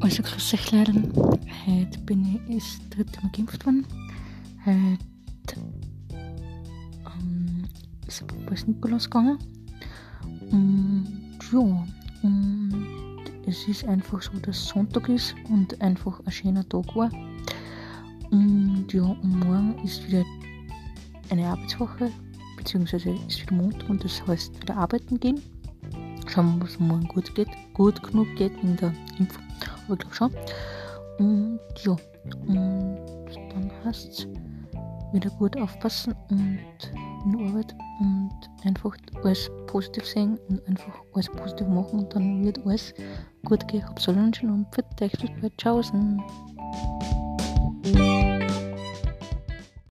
Also grüß euch leider. Heute bin ich das dritte Mal geimpft worden. Heute ähm, ist Papas Nikolaus gegangen. Und ja, und es ist einfach so, dass Sonntag ist und einfach ein schöner Tag war. Und ja, und morgen ist wieder eine Arbeitswoche, beziehungsweise ist wieder Montag und das heißt wieder arbeiten gehen. Schauen wir, was morgen gut geht, gut genug geht in der Impfung aber glaube schon. Und ja, und dann heißt es wieder gut aufpassen und in Arbeit und einfach alles positiv sehen und einfach alles positiv machen und dann wird alles gut gehen. Hab's allen schon und für dich bis bald. Ciao.